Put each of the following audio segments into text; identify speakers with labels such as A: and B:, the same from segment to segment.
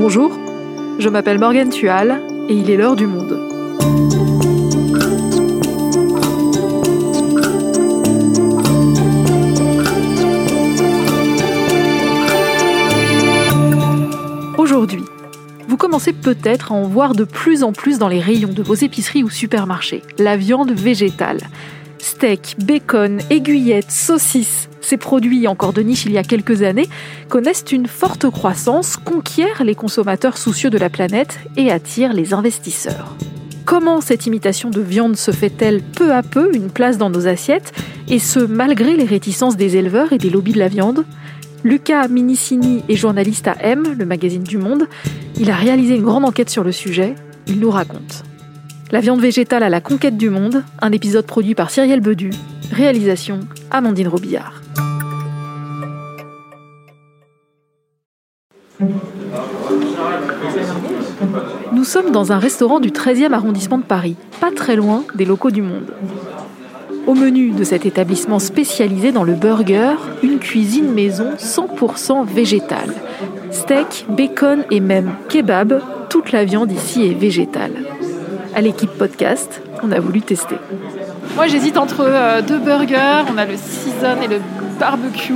A: Bonjour, je m'appelle Morgane Tual et il est l'heure du monde. Aujourd'hui, vous commencez peut-être à en voir de plus en plus dans les rayons de vos épiceries ou supermarchés, la viande végétale. Steak, bacon, aiguillettes, saucisses, ces produits encore de niche il y a quelques années connaissent une forte croissance, conquièrent les consommateurs soucieux de la planète et attirent les investisseurs. Comment cette imitation de viande se fait-elle peu à peu une place dans nos assiettes, et ce malgré les réticences des éleveurs et des lobbies de la viande? Luca Minicini est journaliste à M, le magazine du Monde. Il a réalisé une grande enquête sur le sujet. Il nous raconte. La viande végétale à la conquête du monde, un épisode produit par Cyrielle Bedu, réalisation Amandine Robillard. Nous sommes dans un restaurant du 13e arrondissement de Paris, pas très loin des locaux du Monde. Au menu de cet établissement spécialisé dans le burger, une cuisine maison 100% végétale. Steak, bacon et même kebab, toute la viande ici est végétale. À l'équipe podcast, on a voulu tester. Moi j'hésite entre euh, deux burgers, on a le season et le barbecue.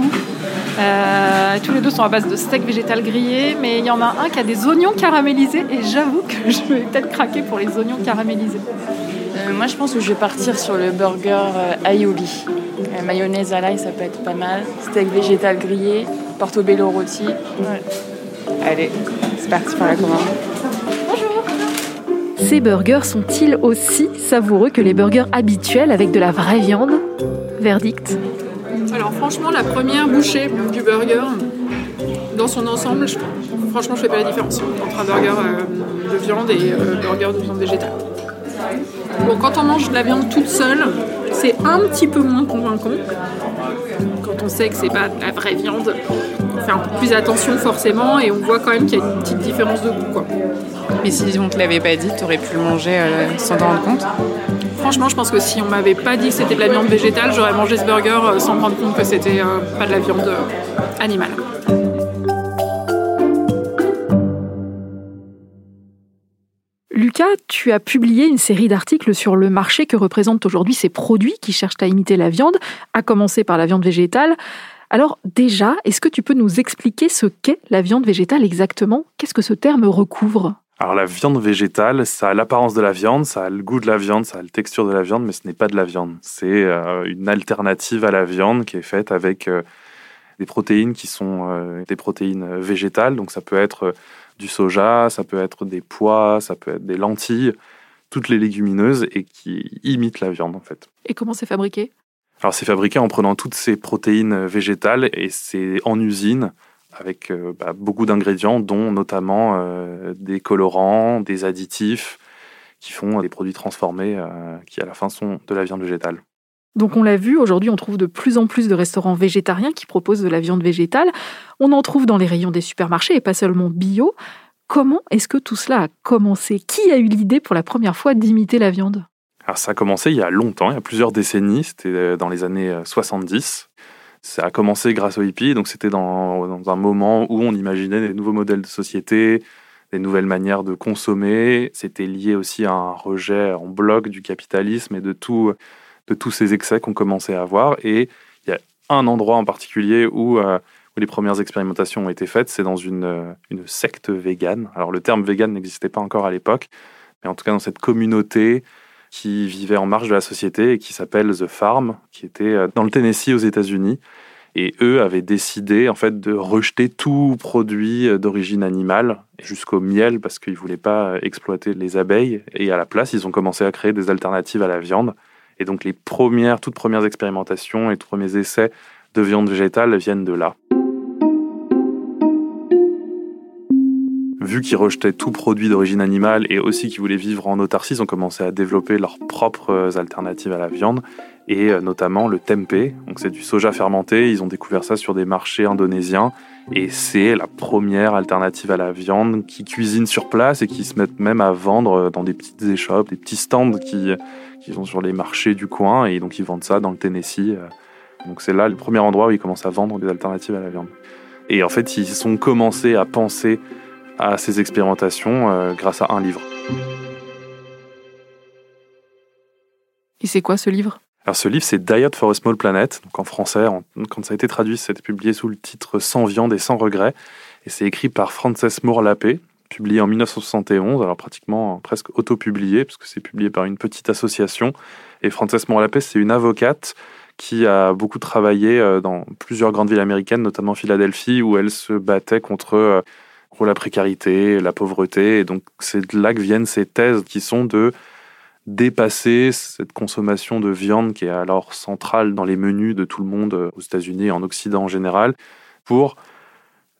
A: Euh, tous les deux sont à base de steak végétal grillé, mais il y en a un qui a des oignons caramélisés et j'avoue que je vais peut-être craquer pour les oignons caramélisés.
B: Euh, moi, je pense que je vais partir sur le burger euh, aioli. Mayonnaise à l'ail, ça peut être pas mal. Steak végétal grillé, portobello rôti. Allez, c'est parti pour la commande.
A: Ces burgers sont-ils aussi savoureux que les burgers habituels avec de la vraie viande? Verdict
C: Alors franchement, la première bouchée du burger, dans son ensemble, franchement, je fais pas la différence entre un burger euh, de viande et euh, burger de viande végétale. Bon, quand on mange de la viande toute seule, c'est un petit peu moins convaincant. Quand on sait que c'est pas la vraie viande, on fait un peu plus attention forcément et on voit quand même qu'il y a une petite différence de goût. Quoi.
D: Mais si on te l'avait pas dit, t'aurais pu le manger euh, sans t'en rendre compte.
C: Franchement, je pense que si on m'avait pas dit que c'était de la viande végétale, j'aurais mangé ce burger euh, sans me rendre compte que c'était euh, pas de la viande euh, animale.
A: Lucas, tu as publié une série d'articles sur le marché que représentent aujourd'hui ces produits qui cherchent à imiter la viande, à commencer par la viande végétale. Alors déjà, est-ce que tu peux nous expliquer ce qu'est la viande végétale exactement? Qu'est-ce que ce terme recouvre?
E: Alors la viande végétale, ça a l'apparence de la viande, ça a le goût de la viande, ça a la texture de la viande, mais ce n'est pas de la viande. C'est euh, une alternative à la viande qui est faite avec euh, des protéines qui sont euh, des protéines végétales. Donc ça peut être du soja, ça peut être des pois, ça peut être des lentilles, toutes les légumineuses et qui imitent la viande en fait.
A: Et comment c'est fabriqué?
E: Alors c'est fabriqué en prenant toutes ces protéines végétales et c'est en usine avec euh, bah, beaucoup d'ingrédients, dont notamment euh, des colorants, des additifs qui font des produits transformés euh, qui à la fin sont de la viande végétale.
A: Donc on l'a vu, aujourd'hui on trouve de plus en plus de restaurants végétariens qui proposent de la viande végétale. On en trouve dans les rayons des supermarchés et pas seulement bio. Comment est-ce que tout cela a commencé? Qui a eu l'idée pour la première fois d'imiter la viande?
E: Alors ça a commencé il y a longtemps, il y a plusieurs décennies, c'était dans les années euh, 70. Ça a commencé grâce aux hippies, donc c'était dans, un moment où on imaginait des nouveaux modèles de société, des nouvelles manières de consommer. C'était lié aussi à un rejet en bloc du capitalisme et de, tous ces excès qu'on commençait à avoir. Et il y a un endroit en particulier où, euh, où les premières expérimentations ont été faites, c'est dans une, une secte végane. Alors le terme végane n'existait pas encore à l'époque, mais en tout cas dans cette communauté qui vivait en marge de la société et qui s'appelle The Farm, qui était euh, dans le Tennessee aux États-Unis. Et eux avaient décidé en fait de rejeter tout produit euh, d'origine animale, jusqu'au miel, parce qu'ils voulaient pas euh, exploiter les abeilles. Et à la place, ils ont commencé à créer des alternatives à la viande. Et donc les premières, toutes premières expérimentations et tous premiers essais de viande végétale viennent de là. Vu qu'ils rejetaient tout produit d'origine animale et aussi qu'ils voulaient vivre en autarcie, ils ont commencé à développer leurs propres alternatives à la viande et euh, notamment le tempeh. Donc c'est du soja fermenté. Ils ont découvert ça sur des marchés indonésiens et c'est la première alternative à la viande qui cuisine sur place et qui se mettent même à vendre dans des petites échoppes, des petits stands qui, qui sont sur les marchés du coin et donc ils vendent ça dans le Tennessee. euh. Donc c'est là le premier endroit où ils commencent à vendre des alternatives à la viande. Et en fait, ils ont commencé à penser à ces expérimentations euh, grâce à un livre.
A: Et c'est quoi ce livre?
E: Alors ce livre, c'est Diet for a Small Planet. Donc en français, quand ça a été traduit, c'était publié sous le titre Sans viande et sans regret. Et c'est écrit par Frances Moore Lappé, publié en 1971, alors pratiquement presque auto-publié, parce que c'est publié par une petite association. Et Frances Moore Lappé, c'est une avocate qui a beaucoup travaillé euh, dans plusieurs grandes villes américaines, notamment Philadelphie, où elle se battait contre la précarité, la pauvreté. Et donc c'est de là que viennent ces thèses qui sont de dépasser cette consommation de viande qui est alors centrale dans les menus de tout le monde euh, aux États-Unis et en Occident en général, pour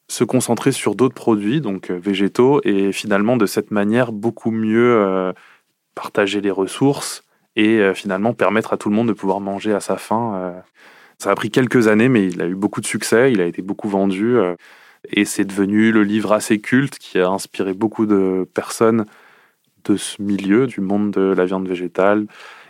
E: se concentrer sur d'autres produits, donc euh, végétaux, et finalement de cette manière beaucoup mieux euh, partager les ressources et finalement permettre à tout le monde de pouvoir manger à sa faim. Ça a pris quelques années, mais il a eu beaucoup de succès, il a été beaucoup vendu, et c'est devenu le livre assez culte qui a inspiré beaucoup de personnes de ce milieu, du monde de la viande végétale,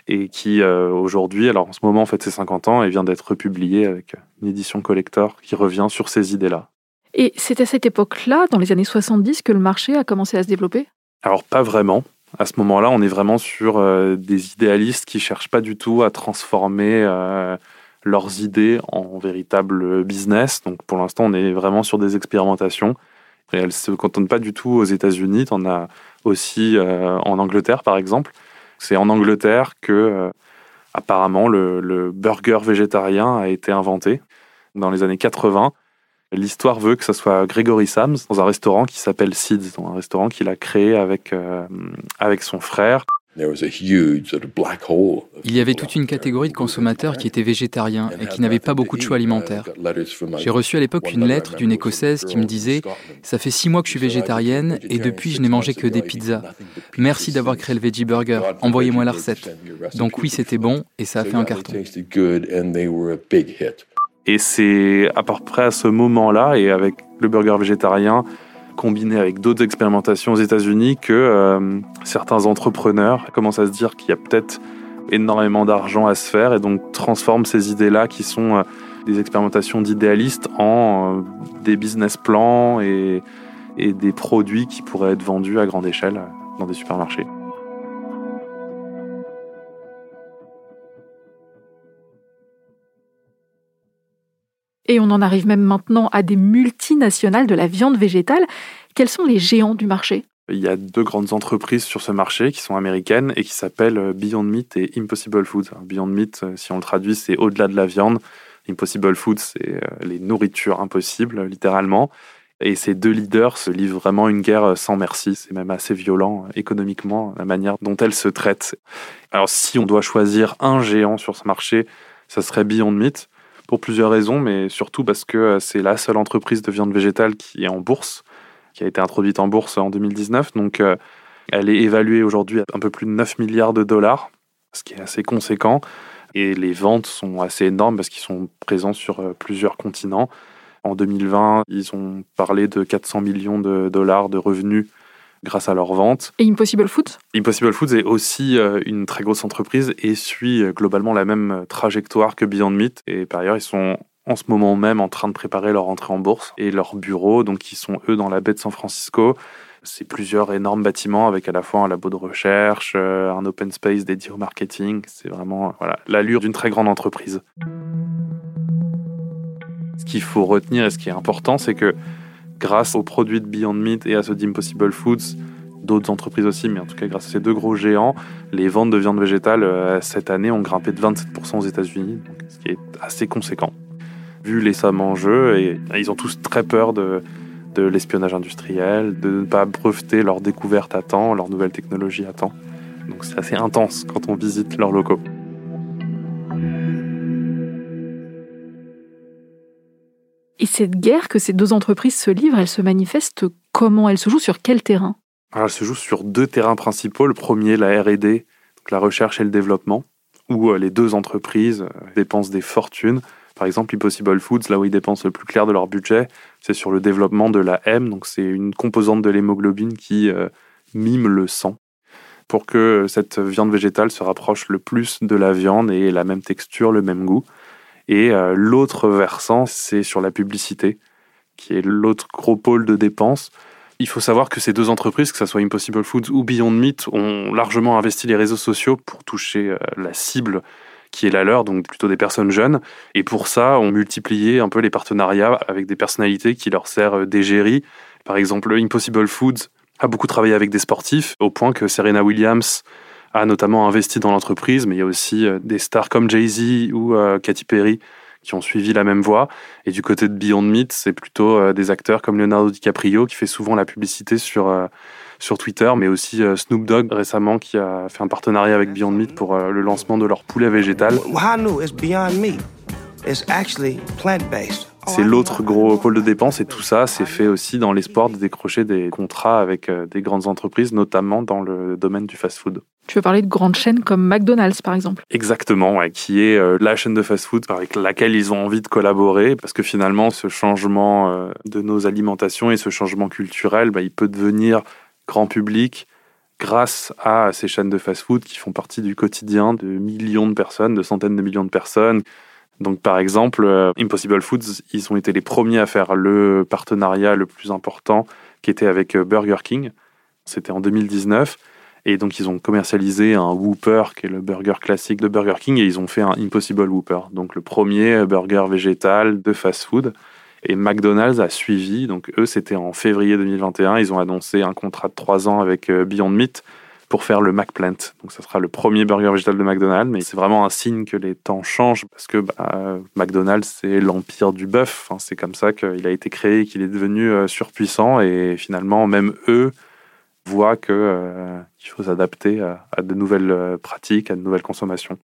E: et qui euh, aujourd'hui, alors en ce moment, en fait, c'est 50 ans et vient d'être publié avec une édition collector qui revient sur ces idées-là.
A: Et c'est à cette époque-là, dans les années 70, que le marché a commencé à se développer?
E: Alors pas vraiment. À ce moment-là, on est vraiment sur euh, des idéalistes qui cherchent pas du tout à transformer euh, leurs idées en véritable business. Donc pour l'instant, on est vraiment sur des expérimentations. Et elles se cantonnent pas du tout aux États-Unis. On a aussi euh, en Angleterre, par exemple. C'est en Angleterre que, euh, apparemment, le, burger végétarien a été inventé dans les années 80. L'histoire veut que ce soit Gregory Sams dans un restaurant qui s'appelle Seeds, dans un restaurant qu'il a créé avec, euh, avec son frère.
F: Il y avait toute une catégorie de consommateurs qui étaient végétariens et qui n'avaient pas beaucoup de choix alimentaires. J'ai reçu à l'époque une lettre d'une Écossaise qui me disait ⁇ Ça fait six mois que je suis végétarienne et depuis je n'ai mangé que des pizzas. Merci d'avoir créé le Veggie Burger. Envoyez-moi la recette. ⁇ Donc oui, c'était bon et ça a fait un carton.
E: Et c'est à peu près à ce moment-là, et avec le burger végétarien, combiné avec d'autres expérimentations aux États-Unis, que euh, certains entrepreneurs commencent à se dire qu'il y a peut-être énormément d'argent à se faire et donc transforment ces idées-là qui sont euh, des expérimentations d'idéalistes en euh, des business plans et, et des produits qui pourraient être vendus à grande échelle dans des supermarchés.
A: Et on en arrive même maintenant à des multinationales de la viande végétale. Quels sont les géants du marché?
E: Il y a deux grandes entreprises sur ce marché qui sont américaines et qui s'appellent euh, Beyond Meat et Impossible Foods. Beyond Meat, euh, si on le traduit, c'est au-delà de la viande. Impossible Foods, c'est euh, les nourritures impossibles, littéralement. Et ces deux leaders se livrent vraiment une guerre sans merci. C'est même assez violent économiquement, la manière dont elles se traitent. Alors, si on doit choisir un géant sur ce marché, ça serait Beyond Meat pour plusieurs raisons, mais surtout parce que euh, c'est la seule entreprise de viande végétale qui est en bourse, qui a été introduite en bourse en 2019. Donc, euh, elle est évaluée aujourd'hui à un peu plus de 9 milliards de dollars, ce qui est assez conséquent. Et les ventes sont assez énormes parce qu'ils sont présents sur euh, plusieurs continents. En 2020, ils ont parlé de 400 millions de dollars de revenus grâce à leur vente.
A: Et Impossible Foods
E: Impossible Foods est aussi euh, une très grosse entreprise et suit euh, globalement la même euh, trajectoire que Beyond Meat. Et par ailleurs, ils sont en ce moment même en train de préparer leur entrée en bourse et leur bureau, donc ils sont eux dans la baie de San Francisco. C'est plusieurs énormes bâtiments avec à la fois un labo de recherche, un open space dédié au marketing. C'est vraiment voilà, l'allure d'une très grande entreprise. Ce qu'il faut retenir et ce qui est important, c'est que grâce aux produits de Beyond Meat et à ceux d'Impossible Foods, d'autres entreprises aussi, mais en tout cas grâce à ces deux gros géants, les ventes de viande végétale euh, cette année ont grimpé de 27% aux États-Unis, ce qui est assez conséquent. Vu les sommes en jeu, et ils ont tous très peur de, de l'espionnage industriel, de ne pas breveter leurs découvertes à temps, leurs nouvelles technologies à temps. Donc c'est assez intense quand on visite leurs locaux.
A: Et cette guerre que ces deux entreprises se livrent, elle se manifeste comment? Elle se joue sur quel terrain?
E: Elle se joue sur deux terrains principaux. Le premier, la R&D, la recherche et le développement, où euh, les deux entreprises euh, dépensent des fortunes. Par exemple, Impossible Foods, là où ils dépensent le plus clair de leur budget, c'est sur le développement de la M, donc c'est une composante de l'hémoglobine qui euh, mime le sang pour que cette viande végétale se rapproche le plus de la viande et ait la même texture, le même goût. Et euh, l'autre versant, c'est sur la publicité, qui est l'autre gros pôle de dépenses. Il faut savoir que ces deux entreprises, que ce soit Impossible Foods ou Beyond Meat, ont largement investi les réseaux sociaux pour toucher euh, la cible qui est la leur, donc plutôt des personnes jeunes. Et pour ça, on multiplié un peu les partenariats avec des personnalités qui leur servent d'égérie. Par exemple, Impossible Foods a beaucoup travaillé avec des sportifs, au point que Serena Williams a notamment investi dans l'entreprise, mais il y a aussi euh, des stars comme Jay-Z ou euh, Katy Perry qui ont suivi la même voie. Et du côté de Beyond Meat, c'est plutôt euh, des acteurs comme Leonardo DiCaprio qui fait souvent la publicité sur, sur Twitter, mais aussi Snoop Dogg récemment qui a fait un partenariat avec Beyond Meat pour le lancement de leur poulet végétal. C'est l'autre gros pôle de dépenses et tout ça, c'est fait aussi dans l'espoir de décrocher des contrats avec des grandes entreprises, notamment dans le domaine du fast-food.
A: Tu veux parler de grandes chaînes comme McDonald's, par exemple?
E: Exactement, qui est euh, la chaîne de fast-food avec laquelle ils ont envie de collaborer, parce que finalement, ce changement euh, de nos alimentations et ce changement culturel, bah, il peut devenir grand public grâce à ces chaînes de fast-food qui font partie du quotidien de millions de personnes, de centaines de millions de personnes. Donc, par exemple, euh, Impossible Foods, ils ont été les premiers à faire le partenariat le plus important, qui était avec Burger King. C'était en 2019. Et donc, ils ont commercialisé un Whopper, qui est le burger classique de Burger King, et ils ont fait un Impossible Whopper, donc le premier burger végétal de fast-food. Et McDonald's a suivi, donc eux, c'était en février 2021, ils ont annoncé un contrat de trois ans avec euh, Beyond Meat pour faire le McPlant. Donc, ça sera le premier burger végétal de McDonald's, mais c'est vraiment un signe que les temps changent parce que bah, McDonald's, c'est l'empire du bœuf. c'est comme ça qu'il a été créé, qu'il est devenu euh, surpuissant, et finalement, même eux, voit qu'il euh, faut s'adapter à, de nouvelles euh, pratiques, à de nouvelles consommations.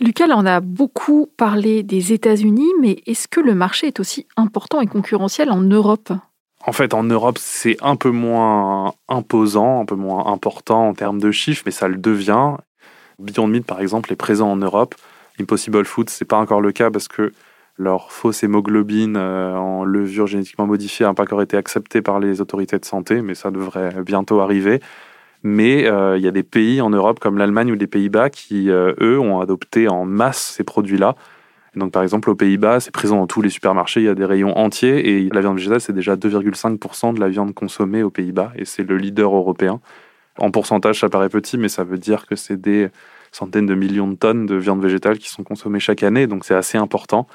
A: Lucas, on a beaucoup parlé des États-Unis, mais est-ce que le marché est aussi important et concurrentiel en Europe?
E: En fait, en Europe, c'est un peu moins imposant, un peu moins important en termes de chiffres, mais ça le devient. Beyond Meat, par exemple, est présent en Europe. Impossible Food, c'est pas encore le cas parce que leur fausse hémoglobine euh, en levure génétiquement modifiée n'a pas encore été acceptée par les autorités de santé, mais ça devrait bientôt arriver. Mais euh, il y a des pays en Europe comme l'Allemagne ou les Pays-Bas qui, euh, eux, ont adopté en masse ces produits-là. Donc, par exemple, aux Pays-Bas, c'est présent dans tous les supermarchés, il y a des rayons entiers et la viande végétale, c'est déjà 2,5% de la viande consommée aux Pays-Bas et c'est le leader européen. En pourcentage, ça paraît petit, mais ça veut dire que c'est des centaines de millions de tonnes de viande végétale qui sont consommées chaque année, donc c'est assez important.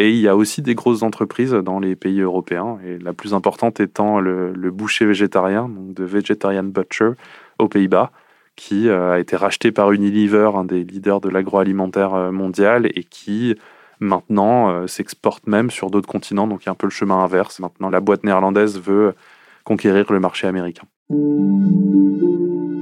E: Et il y a aussi des grosses entreprises dans les pays européens, et la plus importante étant le, boucher végétarien, donc de Vegetarian Butcher aux Pays-Bas, qui euh, a été racheté par Unilever, un des leaders de l'agroalimentaire euh, mondial, et qui maintenant euh, s'exporte même sur d'autres continents. Donc il y a un peu le chemin inverse. Maintenant, la boîte néerlandaise veut conquérir le marché américain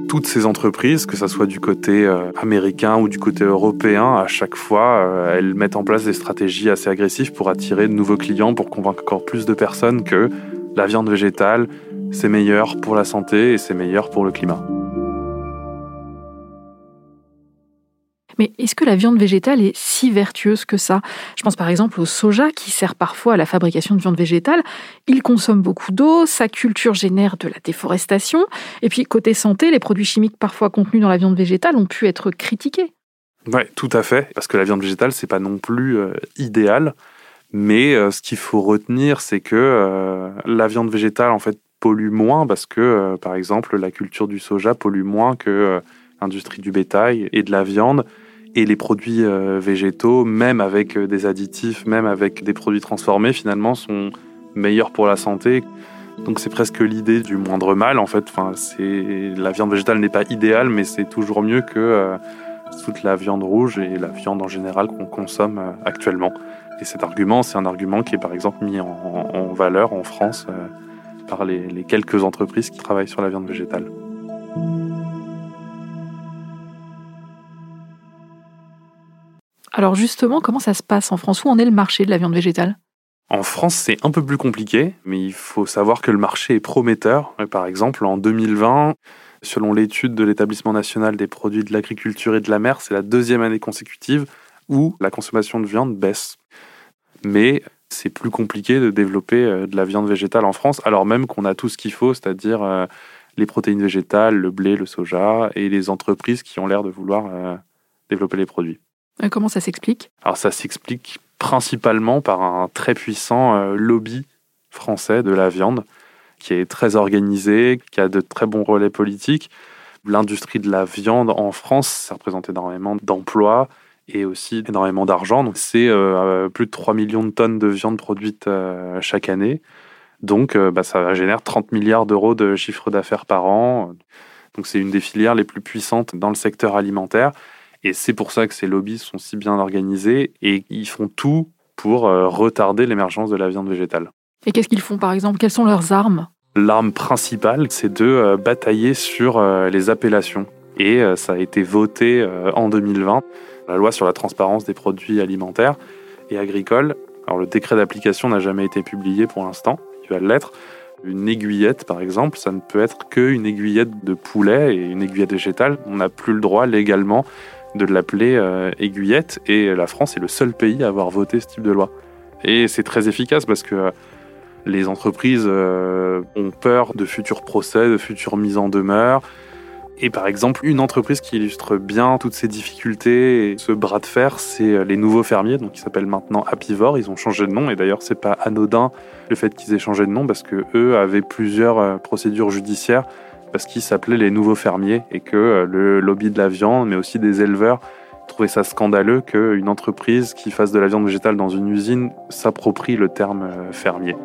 E: toutes ces entreprises, que ce soit du côté euh, américain ou du côté européen, à chaque fois, euh, elles mettent en place des stratégies assez agressives pour attirer de nouveaux clients, pour convaincre encore plus de personnes que la viande végétale, c'est meilleur pour la santé et c'est meilleur pour le climat.
A: Mais est-ce que la viande végétale est si vertueuse que ça? Je pense par exemple au soja qui sert parfois à la fabrication de viande végétale. Il consomme beaucoup d'eau, sa culture génère de la déforestation. Et puis côté santé, les produits chimiques parfois contenus dans la viande végétale ont pu être critiqués.
E: Oui, tout à fait. Parce que la viande végétale, c'est pas non plus euh, idéal. Mais euh, ce qu'il faut retenir, c'est que euh, la viande végétale, en fait, pollue moins parce que, par exemple, la culture du soja pollue moins que l'industrie du bétail et de la viande. Et les produits euh, végétaux, même avec euh, des additifs, même avec des produits transformés, finalement, sont meilleurs pour la santé. Donc c'est presque l'idée du moindre mal en fait. Enfin, c'est la viande végétale n'est pas idéale, mais c'est toujours mieux que euh, toute la viande rouge et la viande en général qu'on consomme actuellement. Et cet argument, c'est un argument qui est par exemple mis en, valeur en France par les quelques entreprises qui travaillent sur la viande végétale.
A: Alors justement, comment ça se passe en France? Où en est le marché de la viande végétale?
E: En France, c'est un peu plus compliqué, mais il faut savoir que le marché est prometteur. Par exemple, en 2020, selon l'étude de l'établissement national des produits de l'agriculture et de la mer, c'est la deuxième année consécutive où la consommation de viande baisse. Mais c'est plus compliqué de développer euh, de la viande végétale en France, alors même qu'on a tout ce qu'il faut, c'est-à-dire euh, les protéines végétales, le blé, le soja, et les entreprises qui ont l'air de vouloir euh, développer les produits.
A: Comment ça s'explique
E: Alors ça s'explique principalement par un très puissant euh, lobby français de la viande qui est très organisé, qui a de très bons relais politiques. L'industrie de la viande en France, ça représente énormément d'emplois et aussi énormément d'argent. Donc c'est euh, plus de 3 millions de tonnes de viande produite euh, chaque année. Donc euh, bah, ça génère 30 milliards d'euros de chiffre d'affaires par an. Donc c'est une des filières les plus puissantes dans le secteur alimentaire. Et c'est pour ça que ces lobbies sont si bien organisés et ils font tout pour retarder l'émergence de la viande végétale.
A: Et qu'est-ce qu'ils font par exemple? Quelles sont leurs armes?
E: L'arme principale, c'est de batailler sur les appellations. Et ça a été voté en 2020 la loi sur la transparence des produits alimentaires et agricoles. Alors le décret d'application n'a jamais été publié pour l'instant, il va l'être. Une aiguillette, par exemple, ça ne peut être qu'une aiguillette de poulet et une aiguillette végétale. On n'a plus le droit légalement de l'appeler euh, aiguillette et la France est le seul pays à avoir voté ce type de loi. Et c'est très efficace parce que euh, les entreprises euh, ont peur de futurs procès, de futures mises en demeure. Et par exemple, une entreprise qui illustre bien toutes ces difficultés et ce bras de fer, c'est les nouveaux fermiers, donc qui s'appellent maintenant Apivore. Ils ont changé de nom et d'ailleurs, c'est pas anodin le fait qu'ils aient changé de nom parce que eux avaient plusieurs procédures judiciaires parce qu'ils s'appelaient les nouveaux fermiers et que euh, le lobby de la viande, mais aussi des éleveurs, trouvaient ça scandaleux qu'une entreprise qui fasse de la viande végétale dans une usine s'approprie le terme fermier.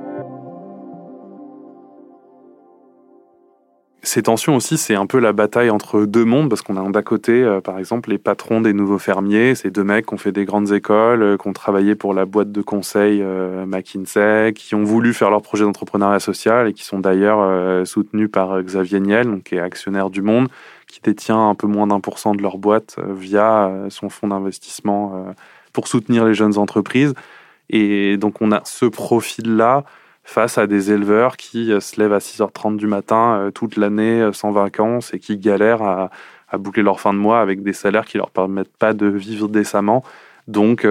E: Ces tensions aussi, c'est un peu la bataille entre deux mondes, parce qu'on a d'un côté, euh, par exemple, les patrons des nouveaux fermiers, ces deux mecs qui ont fait des grandes écoles, euh, qui ont travaillé pour la boîte de conseil euh, McKinsey, qui ont voulu faire leur projet d'entrepreneuriat social et qui sont d'ailleurs soutenus par Xavier Niel, donc, qui est actionnaire du Monde, qui détient un peu moins d'un pour cent de leur boîte via son fonds d'investissement pour soutenir les jeunes entreprises. Et donc on a ce profil-là face à des éleveurs qui euh, se lèvent à 6h30 du matin euh, toute l'année euh, sans vacances et qui galèrent à, boucler leur fin de mois avec des salaires qui leur permettent pas de vivre décemment. Donc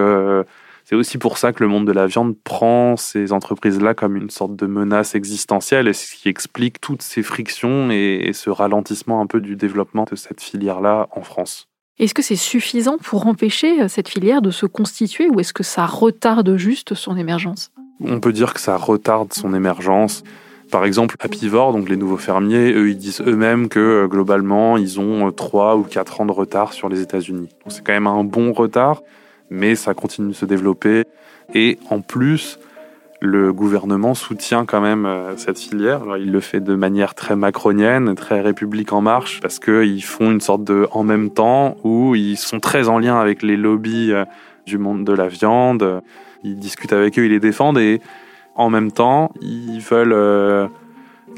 E: c'est aussi pour ça que le monde de la viande prend ces entreprises-là comme une sorte de menace existentielle et ce qui explique toutes ces frictions et ce ralentissement un peu du développement de cette filière-là en France.
A: Est-ce que c'est suffisant pour empêcher cette filière de se constituer ou est-ce que ça retarde juste son émergence?
E: On peut dire que ça retarde son émergence. Par exemple, Apivore, donc les nouveaux fermiers, eux, ils disent eux-mêmes que euh, globalement, ils ont 3 euh, ou 4 ans de retard sur les États-Unis. C'est quand même un bon retard, mais ça continue de se développer. Et en plus, le gouvernement soutient quand même euh, cette filière. il le fait de manière très macronienne, très République en marche, parce qu'ils font une sorte de en même temps où ils sont très en lien avec les lobbies du monde de la viande ils discutent avec eux, ils les défendent et en même temps, ils veulent euh,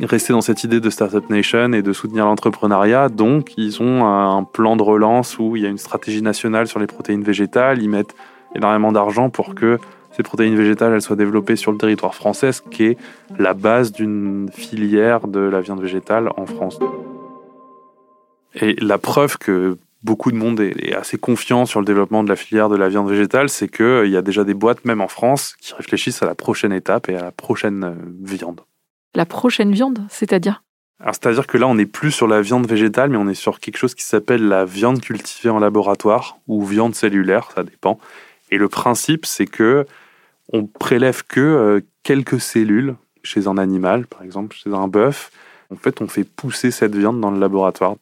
E: rester dans cette idée de Startup Nation et de soutenir l'entrepreneuriat. Donc, ils ont un plan de relance où il y a une stratégie nationale sur les protéines végétales. Ils mettent énormément d'argent pour que ces protéines végétales soient développées sur le territoire français, ce qui est la base d'une filière de la viande végétale en France. Et la preuve que beaucoup de monde est, assez confiant sur le développement de la filière de la viande végétale, c'est qu'il euh, y a déjà des boîtes, même en France, qui réfléchissent à la prochaine étape et à la prochaine euh, viande.
A: La prochaine viande, c'est-à-dire?
E: C'est-à-dire que là, on n'est plus sur la viande végétale, mais on est sur quelque chose qui s'appelle la viande cultivée en laboratoire ou viande cellulaire, ça dépend. Et le principe, c'est que on prélève que euh, quelques cellules chez un animal, par exemple chez un bœuf. En fait, on fait pousser cette viande dans le laboratoire.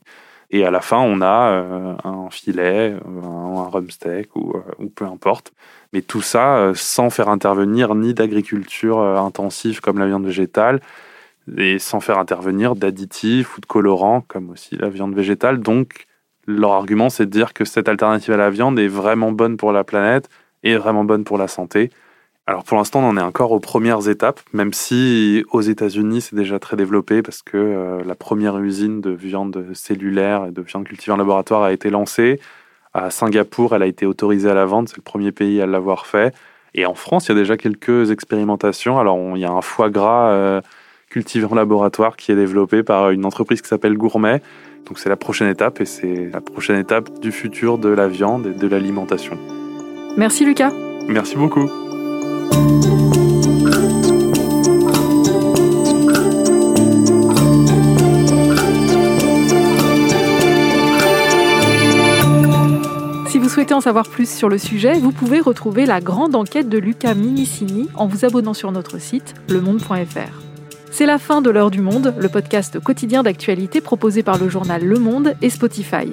E: Et à la fin, on a euh, un filet, euh, un, rumsteak ou, euh, ou, peu importe. Mais tout ça sans faire intervenir ni d'agriculture intensive comme la viande végétale, et sans faire intervenir d'additifs ou de colorants comme aussi la viande végétale. Donc, leur argument, c'est de dire que cette alternative à la viande est vraiment bonne pour la planète et vraiment bonne pour la santé. Alors pour l'instant, on en est encore aux premières étapes, même si aux États-Unis, c'est déjà très développé parce que euh, la première usine de viande cellulaire et de viande cultivée en laboratoire a été lancée. À Singapour, elle a été autorisée à la vente, c'est le premier pays à l'avoir fait. Et en France, il y a déjà quelques expérimentations. Alors il y a un foie gras euh, cultivé en laboratoire qui est développé par une entreprise qui s'appelle Gourmet. Donc c'est la prochaine étape et c'est la prochaine étape du futur de la viande et de l'alimentation.
A: Merci Lucas.
E: Merci beaucoup.
A: Si vous souhaitez en savoir plus sur le sujet, vous pouvez retrouver la grande enquête de Lucas Minicini en vous abonnant sur notre site lemonde.fr. C'est la fin de l'heure du monde, le podcast quotidien d'actualité proposé par le journal Le Monde et Spotify.